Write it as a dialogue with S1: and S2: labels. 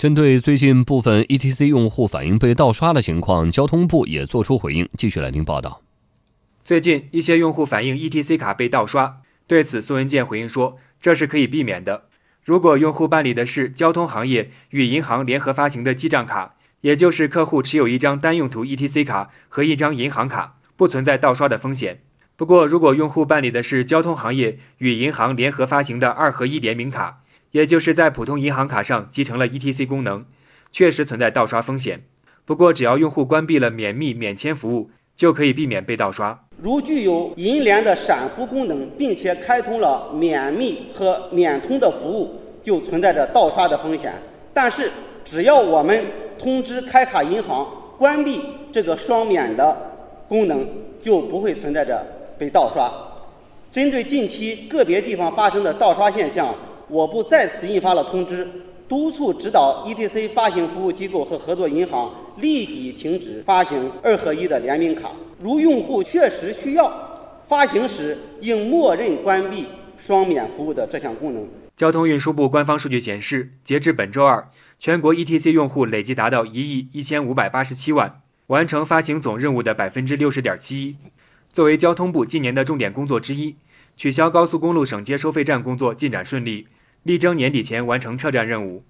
S1: 针对最近部分 ETC 用户反映被盗刷的情况，交通部也作出回应。继续来听报道。
S2: 最近一些用户反映 ETC 卡被盗刷，对此宋文健回应说，这是可以避免的。如果用户办理的是交通行业与银行联合发行的记账卡，也就是客户持有一张单用途 ETC 卡和一张银行卡，不存在盗刷的风险。不过，如果用户办理的是交通行业与银行联合发行的二合一联名卡，也就是在普通银行卡上集成了 ETC 功能，确实存在盗刷风险。不过，只要用户关闭了免密免签服务，就可以避免被盗刷。
S3: 如具有银联的闪付功能，并且开通了免密和免通的服务，就存在着盗刷的风险。但是，只要我们通知开卡银行关闭这个双免的功能，就不会存在着被盗刷。针对近期个别地方发生的盗刷现象。我部再次印发了通知，督促指导 ETC 发行服务机构和合作银行立即停止发行二合一的联名卡。如用户确实需要，发行时应默认关闭双免服务的这项功能。
S2: 交通运输部官方数据显示，截至本周二，全国 ETC 用户累计达到一亿一千五百八十七万，完成发行总任务的百分之六十点七一。作为交通部今年的重点工作之一，取消高速公路省界收费站工作进展顺利。力争年底前完成撤站任务。